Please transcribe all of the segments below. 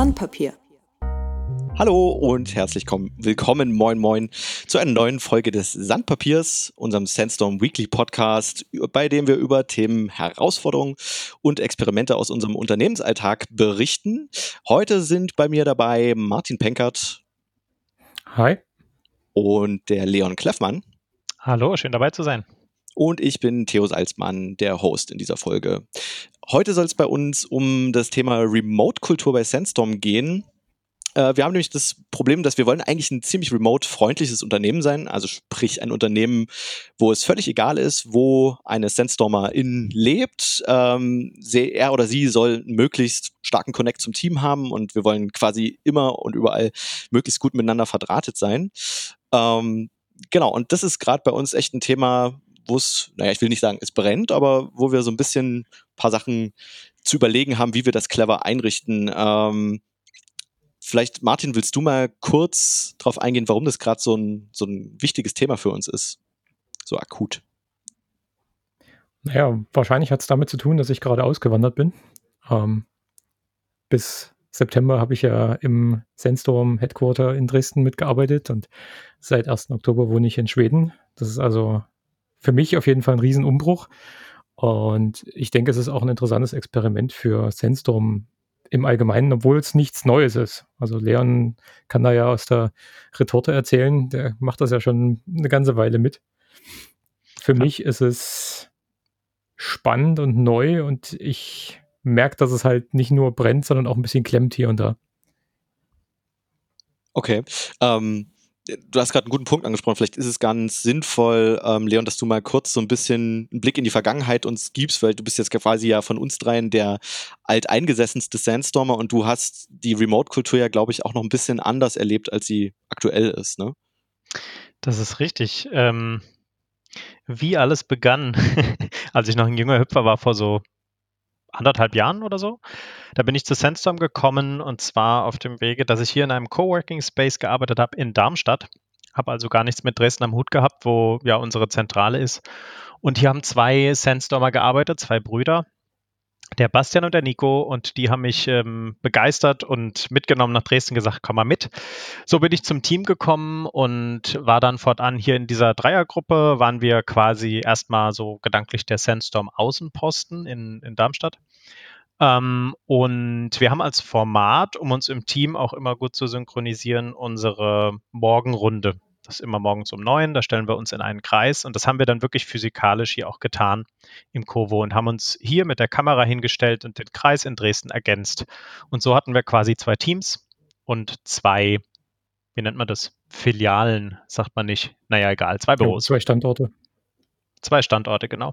Sandpapier. Hallo und herzlich willkommen, moin moin, zu einer neuen Folge des Sandpapiers, unserem Sandstorm Weekly Podcast, bei dem wir über Themen, Herausforderungen und Experimente aus unserem Unternehmensalltag berichten. Heute sind bei mir dabei Martin Penkert. Hi. Und der Leon Kleffmann. Hallo, schön dabei zu sein. Und ich bin Theo Salzmann, der Host in dieser Folge. Heute soll es bei uns um das Thema Remote-Kultur bei Sandstorm gehen. Äh, wir haben nämlich das Problem, dass wir wollen eigentlich ein ziemlich remote-freundliches Unternehmen sein, also sprich ein Unternehmen, wo es völlig egal ist, wo eine Sandstormerin lebt. Ähm, sie, er oder sie soll möglichst starken Connect zum Team haben und wir wollen quasi immer und überall möglichst gut miteinander verdrahtet sein. Ähm, genau, und das ist gerade bei uns echt ein Thema, wo es, naja, ich will nicht sagen, es brennt, aber wo wir so ein bisschen ein paar Sachen zu überlegen haben, wie wir das clever einrichten. Ähm, Vielleicht, Martin, willst du mal kurz darauf eingehen, warum das gerade so ein, so ein wichtiges Thema für uns ist? So akut. Naja, wahrscheinlich hat es damit zu tun, dass ich gerade ausgewandert bin. Ähm, bis September habe ich ja im Sandstorm Headquarter in Dresden mitgearbeitet und seit 1. Oktober wohne ich in Schweden. Das ist also für mich auf jeden Fall ein Riesenumbruch. Und ich denke, es ist auch ein interessantes Experiment für Sandstorm im Allgemeinen, obwohl es nichts Neues ist. Also Leon kann da ja aus der Retorte erzählen, der macht das ja schon eine ganze Weile mit. Für ja. mich ist es spannend und neu und ich merke, dass es halt nicht nur brennt, sondern auch ein bisschen klemmt hier und da. Okay. Ähm, du hast gerade einen guten Punkt angesprochen. Vielleicht ist es ganz sinnvoll, ähm, Leon, dass du mal kurz so ein bisschen einen Blick in die Vergangenheit uns gibst, weil du bist jetzt quasi ja von uns dreien der alteingesessenste Sandstormer und du hast die Remote-Kultur ja, glaube ich, auch noch ein bisschen anders erlebt, als sie aktuell ist, ne? Das ist richtig. Ähm, wie alles begann, als ich noch ein junger Hüpfer war, vor so anderthalb Jahren oder so. Da bin ich zu Sandstorm gekommen und zwar auf dem Wege, dass ich hier in einem Coworking Space gearbeitet habe in Darmstadt. Habe also gar nichts mit Dresden am Hut gehabt, wo ja unsere Zentrale ist. Und hier haben zwei Sandstormer gearbeitet, zwei Brüder, der Bastian und der Nico und die haben mich ähm, begeistert und mitgenommen nach Dresden gesagt, komm mal mit. So bin ich zum Team gekommen und war dann fortan hier in dieser Dreiergruppe, waren wir quasi erstmal so gedanklich der Sandstorm Außenposten in, in Darmstadt. Ähm, und wir haben als Format, um uns im Team auch immer gut zu synchronisieren, unsere Morgenrunde das ist immer morgens um neun, da stellen wir uns in einen Kreis und das haben wir dann wirklich physikalisch hier auch getan im Kovo und haben uns hier mit der Kamera hingestellt und den Kreis in Dresden ergänzt. Und so hatten wir quasi zwei Teams und zwei, wie nennt man das? Filialen, sagt man nicht. Naja, egal, zwei Büros. Ja, zwei Standorte. Zwei Standorte, genau.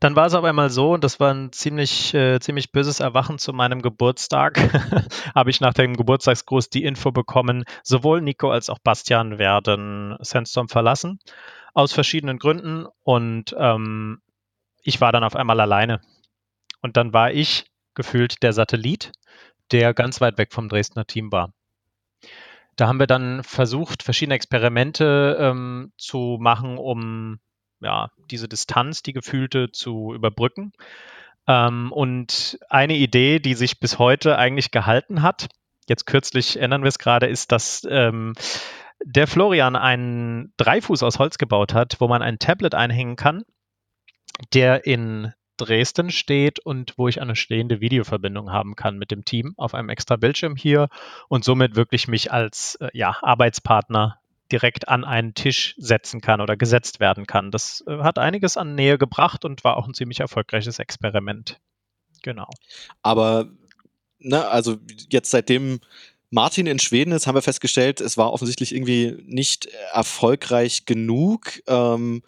Dann war es aber einmal so, und das war ein ziemlich, äh, ziemlich böses Erwachen zu meinem Geburtstag, habe ich nach dem Geburtstagsgruß die Info bekommen, sowohl Nico als auch Bastian werden Sandstorm verlassen, aus verschiedenen Gründen. Und ähm, ich war dann auf einmal alleine. Und dann war ich gefühlt der Satellit, der ganz weit weg vom Dresdner Team war. Da haben wir dann versucht, verschiedene Experimente ähm, zu machen, um ja, diese Distanz, die gefühlte, zu überbrücken. Ähm, und eine Idee, die sich bis heute eigentlich gehalten hat, jetzt kürzlich ändern wir es gerade, ist, dass ähm, der Florian einen Dreifuß aus Holz gebaut hat, wo man ein Tablet einhängen kann, der in Dresden steht und wo ich eine stehende Videoverbindung haben kann mit dem Team auf einem extra Bildschirm hier und somit wirklich mich als äh, ja, Arbeitspartner direkt an einen Tisch setzen kann oder gesetzt werden kann. Das äh, hat einiges an Nähe gebracht und war auch ein ziemlich erfolgreiches Experiment. Genau. Aber, ne, also jetzt seitdem Martin in Schweden ist, haben wir festgestellt, es war offensichtlich irgendwie nicht erfolgreich genug. Ähm,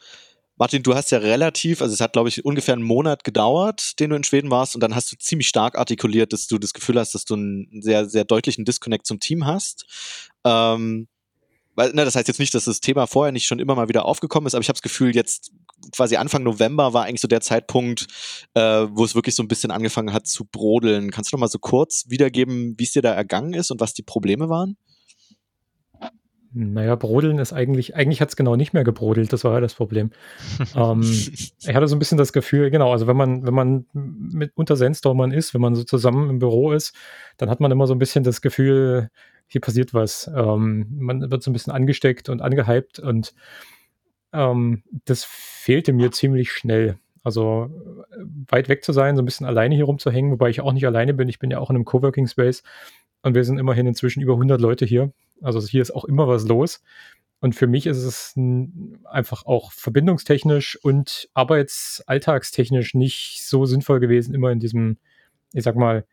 Martin, du hast ja relativ, also es hat, glaube ich, ungefähr einen Monat gedauert, den du in Schweden warst, und dann hast du ziemlich stark artikuliert, dass du das Gefühl hast, dass du einen sehr, sehr deutlichen Disconnect zum Team hast. Ähm, weil, ne, das heißt jetzt nicht, dass das Thema vorher nicht schon immer mal wieder aufgekommen ist, aber ich habe das Gefühl, jetzt quasi Anfang November war eigentlich so der Zeitpunkt, äh, wo es wirklich so ein bisschen angefangen hat zu brodeln. Kannst du noch mal so kurz wiedergeben, wie es dir da ergangen ist und was die Probleme waren? Naja, brodeln ist eigentlich, eigentlich hat es genau nicht mehr gebrodelt, das war ja das Problem. ähm, ich hatte so ein bisschen das Gefühl, genau, also wenn man, wenn man mit unter Sandstormern ist, wenn man so zusammen im Büro ist, dann hat man immer so ein bisschen das Gefühl, hier passiert was. Ähm, man wird so ein bisschen angesteckt und angehypt und ähm, das fehlte mir ziemlich schnell. Also weit weg zu sein, so ein bisschen alleine hier rumzuhängen, wobei ich auch nicht alleine bin. Ich bin ja auch in einem Coworking Space und wir sind immerhin inzwischen über 100 Leute hier. Also hier ist auch immer was los. Und für mich ist es einfach auch verbindungstechnisch und arbeitsalltagstechnisch nicht so sinnvoll gewesen, immer in diesem, ich sag mal,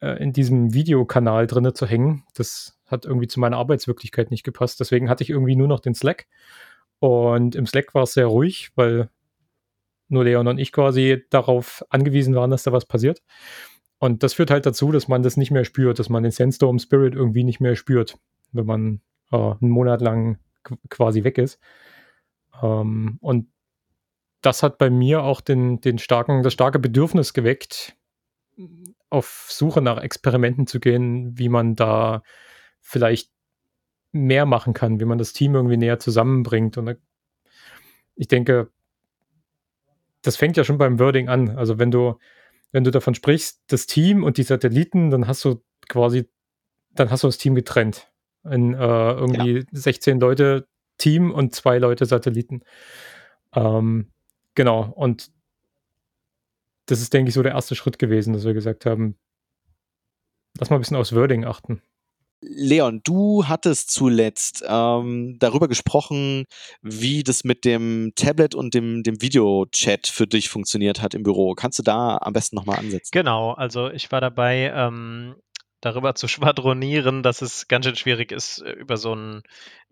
äh, in diesem Videokanal drinne zu hängen. Das hat irgendwie zu meiner Arbeitswirklichkeit nicht gepasst. Deswegen hatte ich irgendwie nur noch den Slack. Und im Slack war es sehr ruhig, weil nur Leon und ich quasi darauf angewiesen waren, dass da was passiert. Und das führt halt dazu, dass man das nicht mehr spürt, dass man den Sandstorm Spirit irgendwie nicht mehr spürt, wenn man äh, einen Monat lang quasi weg ist. Ähm, und das hat bei mir auch den, den starken, das starke Bedürfnis geweckt, auf Suche nach Experimenten zu gehen, wie man da vielleicht mehr machen kann, wie man das Team irgendwie näher zusammenbringt. Und ich denke, das fängt ja schon beim Wording an. Also wenn du, wenn du davon sprichst, das Team und die Satelliten, dann hast du quasi, dann hast du das Team getrennt. In äh, irgendwie ja. 16 Leute Team und zwei Leute Satelliten. Ähm, genau. Und das ist, denke ich, so der erste Schritt gewesen, dass wir gesagt haben, lass mal ein bisschen aufs Wording achten. Leon, du hattest zuletzt ähm, darüber gesprochen, wie das mit dem Tablet und dem, dem Videochat für dich funktioniert hat im Büro. Kannst du da am besten nochmal ansetzen? Genau, also ich war dabei, ähm, darüber zu schwadronieren, dass es ganz schön schwierig ist, äh, über so einen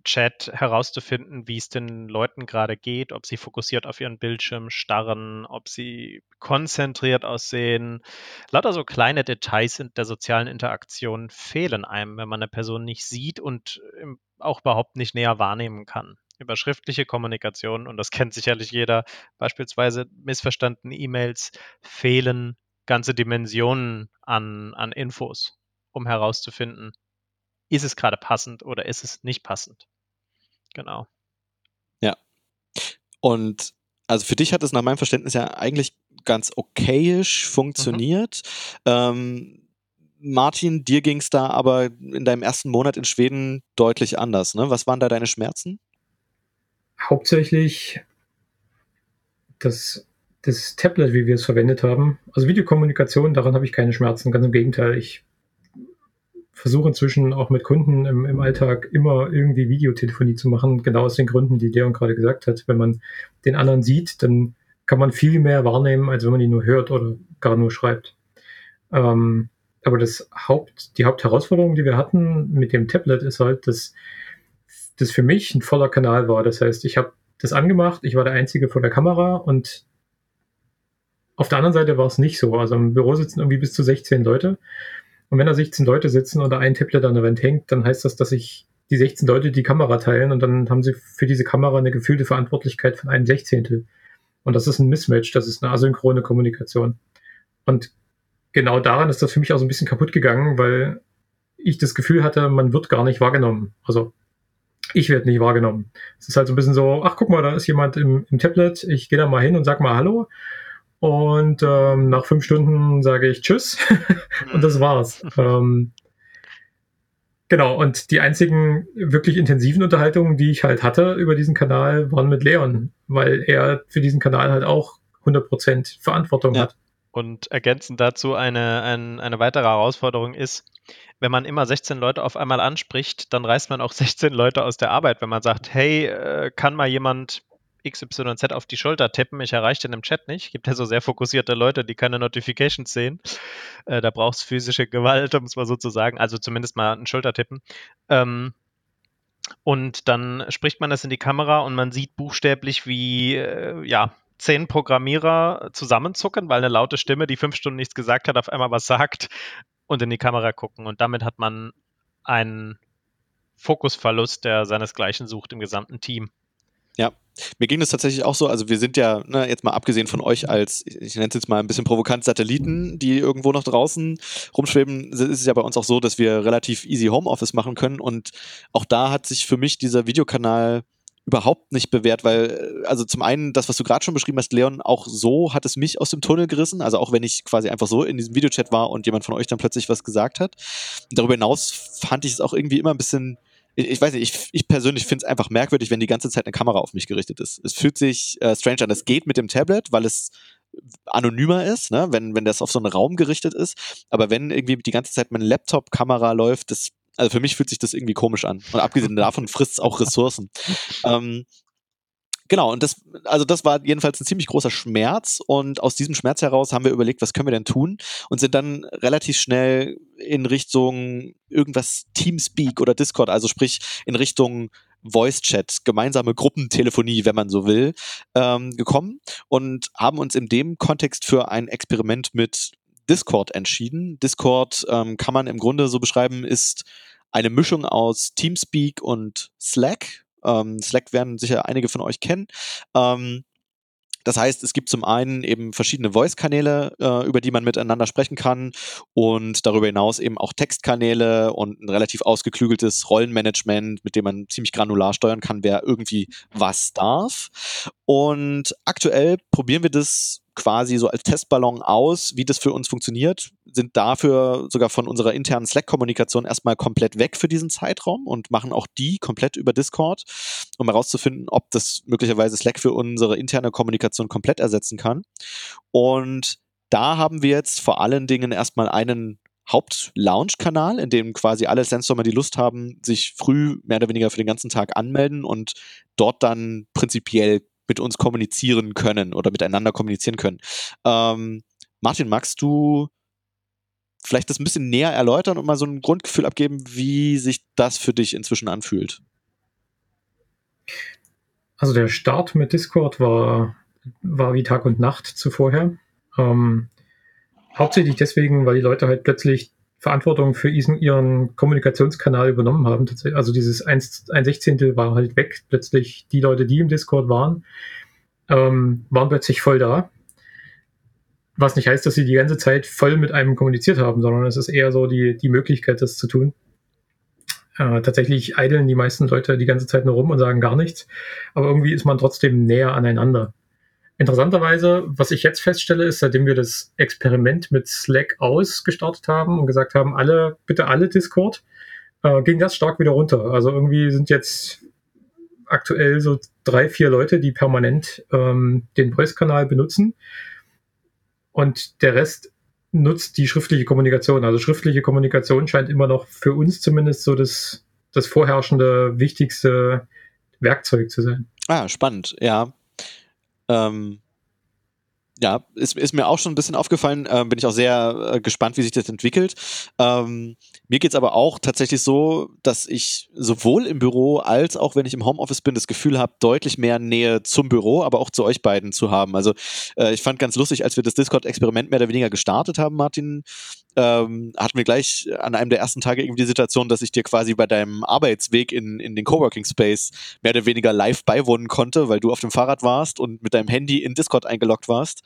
Chat herauszufinden, wie es den Leuten gerade geht, ob sie fokussiert auf ihren Bildschirm starren, ob sie konzentriert aussehen. Lauter so kleine Details in der sozialen Interaktion fehlen einem, wenn man eine Person nicht sieht und ähm, auch überhaupt nicht näher wahrnehmen kann. Über schriftliche Kommunikation, und das kennt sicherlich jeder, beispielsweise missverstandene E-Mails, fehlen ganze Dimensionen an, an Infos um herauszufinden, ist es gerade passend oder ist es nicht passend. Genau. Ja. Und also für dich hat es nach meinem Verständnis ja eigentlich ganz okayisch funktioniert. Mhm. Ähm, Martin, dir ging es da aber in deinem ersten Monat in Schweden deutlich anders. Ne? Was waren da deine Schmerzen? Hauptsächlich das, das Tablet, wie wir es verwendet haben. Also Videokommunikation, daran habe ich keine Schmerzen. Ganz im Gegenteil, ich versuche inzwischen auch mit Kunden im, im, Alltag immer irgendwie Videotelefonie zu machen, genau aus den Gründen, die Leon gerade gesagt hat. Wenn man den anderen sieht, dann kann man viel mehr wahrnehmen, als wenn man ihn nur hört oder gar nur schreibt. Ähm, aber das Haupt, die Hauptherausforderung, die wir hatten mit dem Tablet, ist halt, dass das für mich ein voller Kanal war. Das heißt, ich habe das angemacht, ich war der Einzige vor der Kamera und auf der anderen Seite war es nicht so. Also im Büro sitzen irgendwie bis zu 16 Leute und wenn da 16 Leute sitzen oder ein Tablet an der Wand hängt, dann heißt das, dass sich die 16 Leute die Kamera teilen und dann haben sie für diese Kamera eine gefühlte Verantwortlichkeit von einem Sechzehntel. Und das ist ein Mismatch, das ist eine asynchrone Kommunikation. Und genau daran ist das für mich auch so ein bisschen kaputt gegangen, weil ich das Gefühl hatte, man wird gar nicht wahrgenommen. Also ich werde nicht wahrgenommen. Es ist halt so ein bisschen so, ach guck mal, da ist jemand im, im Tablet, ich gehe da mal hin und sag mal Hallo. Und ähm, nach fünf Stunden sage ich Tschüss und das war's. ähm, genau, und die einzigen wirklich intensiven Unterhaltungen, die ich halt hatte über diesen Kanal, waren mit Leon, weil er für diesen Kanal halt auch 100% Verantwortung ja. hat. Und ergänzend dazu eine, ein, eine weitere Herausforderung ist, wenn man immer 16 Leute auf einmal anspricht, dann reißt man auch 16 Leute aus der Arbeit. Wenn man sagt, hey, äh, kann mal jemand XYZ auf die Schulter tippen. Ich erreiche den im Chat nicht. Gibt ja so sehr fokussierte Leute, die keine Notifications sehen. Äh, da braucht es physische Gewalt, um es mal so zu sagen. Also zumindest mal einen Schultertippen. Ähm, und dann spricht man das in die Kamera und man sieht buchstäblich, wie äh, ja, zehn Programmierer zusammenzucken, weil eine laute Stimme, die fünf Stunden nichts gesagt hat, auf einmal was sagt und in die Kamera gucken. Und damit hat man einen Fokusverlust, der seinesgleichen sucht im gesamten Team. Ja, mir ging das tatsächlich auch so. Also wir sind ja, ne, jetzt mal abgesehen von euch als, ich nenne es jetzt mal ein bisschen provokant, Satelliten, die irgendwo noch draußen rumschweben, ist es ja bei uns auch so, dass wir relativ easy Homeoffice machen können. Und auch da hat sich für mich dieser Videokanal überhaupt nicht bewährt, weil, also zum einen, das, was du gerade schon beschrieben hast, Leon, auch so hat es mich aus dem Tunnel gerissen. Also auch wenn ich quasi einfach so in diesem Videochat war und jemand von euch dann plötzlich was gesagt hat. Darüber hinaus fand ich es auch irgendwie immer ein bisschen ich, ich weiß nicht, ich, ich persönlich finde es einfach merkwürdig, wenn die ganze Zeit eine Kamera auf mich gerichtet ist. Es fühlt sich äh, strange an. Es geht mit dem Tablet, weil es anonymer ist, ne? wenn, wenn das auf so einen Raum gerichtet ist. Aber wenn irgendwie die ganze Zeit meine Laptop-Kamera läuft, das, also für mich fühlt sich das irgendwie komisch an. Und abgesehen davon frisst es auch Ressourcen. ähm, Genau, und das, also das war jedenfalls ein ziemlich großer Schmerz und aus diesem Schmerz heraus haben wir überlegt, was können wir denn tun und sind dann relativ schnell in Richtung irgendwas Teamspeak oder Discord, also sprich in Richtung Voice Chat, gemeinsame Gruppentelefonie, wenn man so will, ähm, gekommen und haben uns in dem Kontext für ein Experiment mit Discord entschieden. Discord ähm, kann man im Grunde so beschreiben, ist eine Mischung aus Teamspeak und Slack, ähm, Slack werden sicher einige von euch kennen. Ähm, das heißt, es gibt zum einen eben verschiedene Voice-Kanäle, äh, über die man miteinander sprechen kann und darüber hinaus eben auch Textkanäle und ein relativ ausgeklügeltes Rollenmanagement, mit dem man ziemlich granular steuern kann, wer irgendwie was darf. Und aktuell probieren wir das quasi so als Testballon aus, wie das für uns funktioniert, sind dafür sogar von unserer internen Slack-Kommunikation erstmal komplett weg für diesen Zeitraum und machen auch die komplett über Discord, um herauszufinden, ob das möglicherweise Slack für unsere interne Kommunikation komplett ersetzen kann. Und da haben wir jetzt vor allen Dingen erstmal einen Haupt-Launch-Kanal, in dem quasi alle Sandstormer, die Lust haben, sich früh mehr oder weniger für den ganzen Tag anmelden und dort dann prinzipiell mit uns kommunizieren können oder miteinander kommunizieren können. Ähm, Martin, magst du vielleicht das ein bisschen näher erläutern und mal so ein Grundgefühl abgeben, wie sich das für dich inzwischen anfühlt? Also der Start mit Discord war, war wie Tag und Nacht zuvorher. Ähm, hauptsächlich deswegen, weil die Leute halt plötzlich Verantwortung für ihren Kommunikationskanal übernommen haben. Also dieses ein, ein Sechzehntel war halt weg. Plötzlich die Leute, die im Discord waren, ähm, waren plötzlich voll da. Was nicht heißt, dass sie die ganze Zeit voll mit einem kommuniziert haben, sondern es ist eher so die, die Möglichkeit, das zu tun. Äh, tatsächlich eideln die meisten Leute die ganze Zeit nur rum und sagen gar nichts, aber irgendwie ist man trotzdem näher aneinander. Interessanterweise, was ich jetzt feststelle, ist, seitdem wir das Experiment mit Slack ausgestartet haben und gesagt haben, alle, bitte alle Discord, äh, ging das stark wieder runter. Also irgendwie sind jetzt aktuell so drei, vier Leute, die permanent ähm, den Voice-Kanal benutzen. Und der Rest nutzt die schriftliche Kommunikation. Also schriftliche Kommunikation scheint immer noch für uns zumindest so das, das vorherrschende, wichtigste Werkzeug zu sein. Ah, spannend, ja. Ähm, ja, ist, ist mir auch schon ein bisschen aufgefallen. Äh, bin ich auch sehr äh, gespannt, wie sich das entwickelt. Ähm, mir geht's aber auch tatsächlich so, dass ich sowohl im Büro als auch wenn ich im Homeoffice bin, das Gefühl habe, deutlich mehr Nähe zum Büro, aber auch zu euch beiden zu haben. Also äh, ich fand ganz lustig, als wir das Discord-Experiment mehr oder weniger gestartet haben, Martin, ähm, hatten wir gleich an einem der ersten Tage irgendwie die Situation, dass ich dir quasi bei deinem Arbeitsweg in, in den Coworking Space mehr oder weniger live beiwohnen konnte, weil du auf dem Fahrrad warst und mit deinem Handy in Discord eingeloggt warst.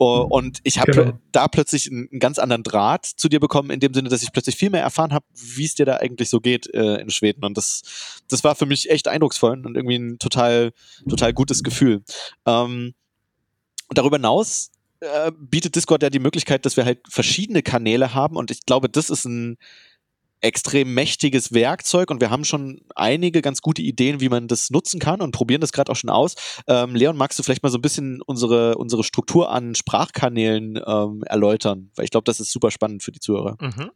Uh, und ich habe genau. da plötzlich einen, einen, ganz anderen Draht zu dir bekommen, in dem Sinne, dass ich plötzlich viel mehr erfahren habe, wie es dir da eigentlich so geht äh, in Schweden. Und das, das war für mich echt eindrucksvoll und irgendwie ein total, total gutes Gefühl. Ähm, darüber hinaus äh, bietet Discord ja die Möglichkeit, dass wir halt verschiedene Kanäle haben und ich glaube, das ist ein extrem mächtiges Werkzeug und wir haben schon einige ganz gute Ideen, wie man das nutzen kann und probieren das gerade auch schon aus. Ähm, Leon, magst du vielleicht mal so ein bisschen unsere, unsere Struktur an Sprachkanälen ähm, erläutern? Weil ich glaube, das ist super spannend für die Zuhörer. Mhm.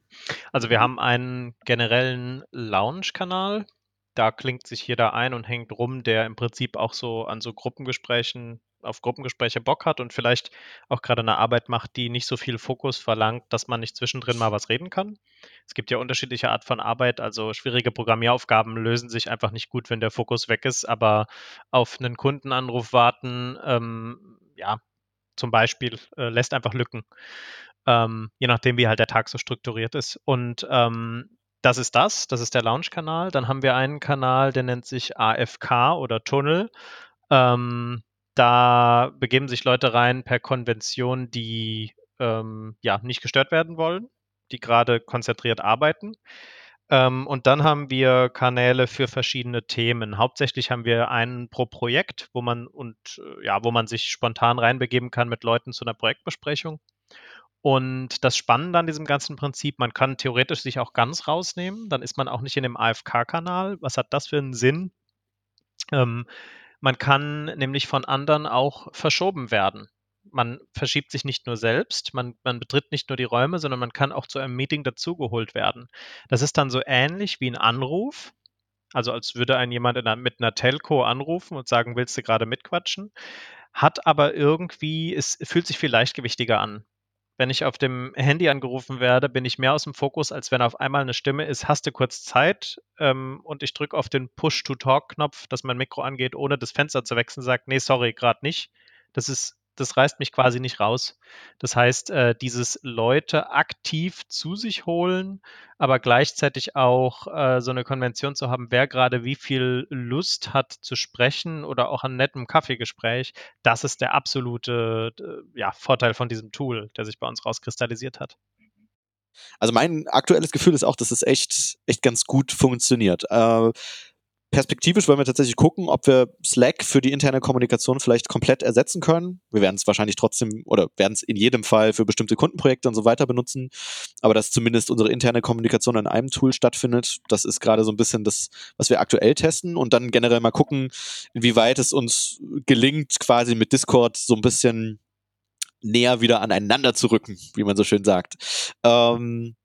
Also wir haben einen generellen Lounge-Kanal. Da klingt sich jeder ein und hängt rum, der im Prinzip auch so an so Gruppengesprächen auf Gruppengespräche Bock hat und vielleicht auch gerade eine Arbeit macht, die nicht so viel Fokus verlangt, dass man nicht zwischendrin mal was reden kann. Es gibt ja unterschiedliche Art von Arbeit, also schwierige Programmieraufgaben lösen sich einfach nicht gut, wenn der Fokus weg ist, aber auf einen Kundenanruf warten, ähm, ja, zum Beispiel, äh, lässt einfach Lücken. Ähm, je nachdem, wie halt der Tag so strukturiert ist. Und ähm, das ist das, das ist der Launch-Kanal. Dann haben wir einen Kanal, der nennt sich AFK oder Tunnel. Ähm, da begeben sich Leute rein per Konvention, die ähm, ja nicht gestört werden wollen, die gerade konzentriert arbeiten. Ähm, und dann haben wir Kanäle für verschiedene Themen. Hauptsächlich haben wir einen pro Projekt, wo man und äh, ja, wo man sich spontan reinbegeben kann mit Leuten zu einer Projektbesprechung. Und das Spannende an diesem ganzen Prinzip, man kann theoretisch sich auch ganz rausnehmen, dann ist man auch nicht in dem AFK-Kanal. Was hat das für einen Sinn? Ähm, man kann nämlich von anderen auch verschoben werden. Man verschiebt sich nicht nur selbst, man, man betritt nicht nur die Räume, sondern man kann auch zu einem Meeting dazugeholt werden. Das ist dann so ähnlich wie ein Anruf, also als würde ein jemand einer, mit einer Telco anrufen und sagen, willst du gerade mitquatschen? Hat aber irgendwie, es fühlt sich viel leichtgewichtiger an. Wenn ich auf dem Handy angerufen werde, bin ich mehr aus dem Fokus, als wenn auf einmal eine Stimme ist, hast du kurz Zeit? Ähm, und ich drücke auf den Push-to-Talk-Knopf, dass mein Mikro angeht, ohne das Fenster zu wechseln, sagt, nee, sorry, gerade nicht. Das ist das reißt mich quasi nicht raus. Das heißt, äh, dieses Leute aktiv zu sich holen, aber gleichzeitig auch äh, so eine Konvention zu haben, wer gerade wie viel Lust hat zu sprechen oder auch an nettem Kaffeegespräch, das ist der absolute äh, ja, Vorteil von diesem Tool, der sich bei uns rauskristallisiert hat. Also mein aktuelles Gefühl ist auch, dass es echt, echt ganz gut funktioniert. Äh, perspektivisch wollen wir tatsächlich gucken, ob wir Slack für die interne Kommunikation vielleicht komplett ersetzen können. Wir werden es wahrscheinlich trotzdem oder werden es in jedem Fall für bestimmte Kundenprojekte und so weiter benutzen. Aber dass zumindest unsere interne Kommunikation an einem Tool stattfindet, das ist gerade so ein bisschen das, was wir aktuell testen und dann generell mal gucken, inwieweit es uns gelingt, quasi mit Discord so ein bisschen näher wieder aneinander zu rücken, wie man so schön sagt. Ähm,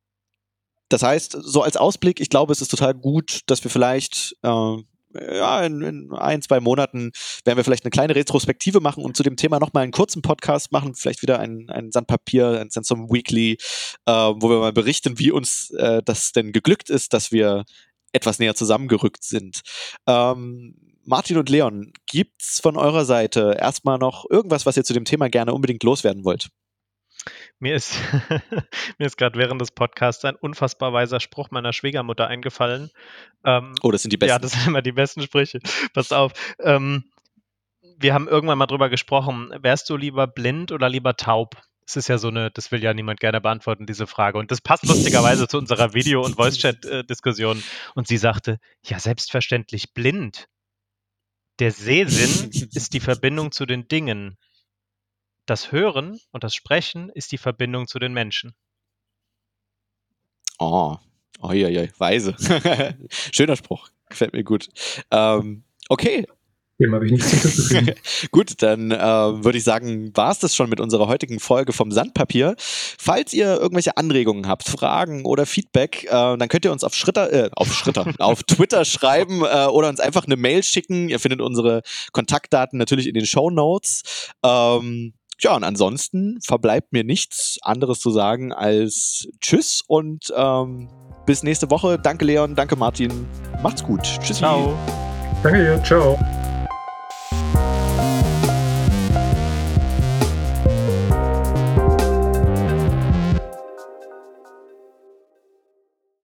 das heißt, so als Ausblick, ich glaube, es ist total gut, dass wir vielleicht äh, ja, in, in, ein, zwei Monaten werden wir vielleicht eine kleine Retrospektive machen und zu dem Thema nochmal einen kurzen Podcast machen, vielleicht wieder ein, ein Sandpapier, ein Sandstorm Weekly, äh, wo wir mal berichten, wie uns äh, das denn geglückt ist, dass wir etwas näher zusammengerückt sind. Ähm, Martin und Leon, gibt's von eurer Seite erstmal noch irgendwas, was ihr zu dem Thema gerne unbedingt loswerden wollt? Mir ist, mir ist gerade während des Podcasts ein unfassbar weiser Spruch meiner Schwiegermutter eingefallen. Ähm, oh, das sind die besten. Ja, das sind immer die besten Sprüche. Pass auf. Ähm, wir haben irgendwann mal drüber gesprochen. Wärst du lieber blind oder lieber taub? Das ist ja so eine, das will ja niemand gerne beantworten, diese Frage. Und das passt lustigerweise zu unserer Video- und Voice-Chat-Diskussion. Und sie sagte, ja, selbstverständlich blind. Der Sehsinn ist die Verbindung zu den Dingen. Das Hören und das Sprechen ist die Verbindung zu den Menschen. Oh, oh ja, ja, weise. Schöner Spruch. Gefällt mir gut. Ähm, okay, dem habe ich nichts hinzuzufügen. Gut, dann äh, würde ich sagen, war es das schon mit unserer heutigen Folge vom Sandpapier. Falls ihr irgendwelche Anregungen habt, Fragen oder Feedback, äh, dann könnt ihr uns auf Schritter, äh, auf Schritter, auf Twitter schreiben äh, oder uns einfach eine Mail schicken. Ihr findet unsere Kontaktdaten natürlich in den Show Notes. Ähm, ja, und ansonsten verbleibt mir nichts anderes zu sagen als Tschüss und ähm, bis nächste Woche. Danke Leon, danke Martin. Macht's gut. Tschüss. Ciao. Danke. Ciao.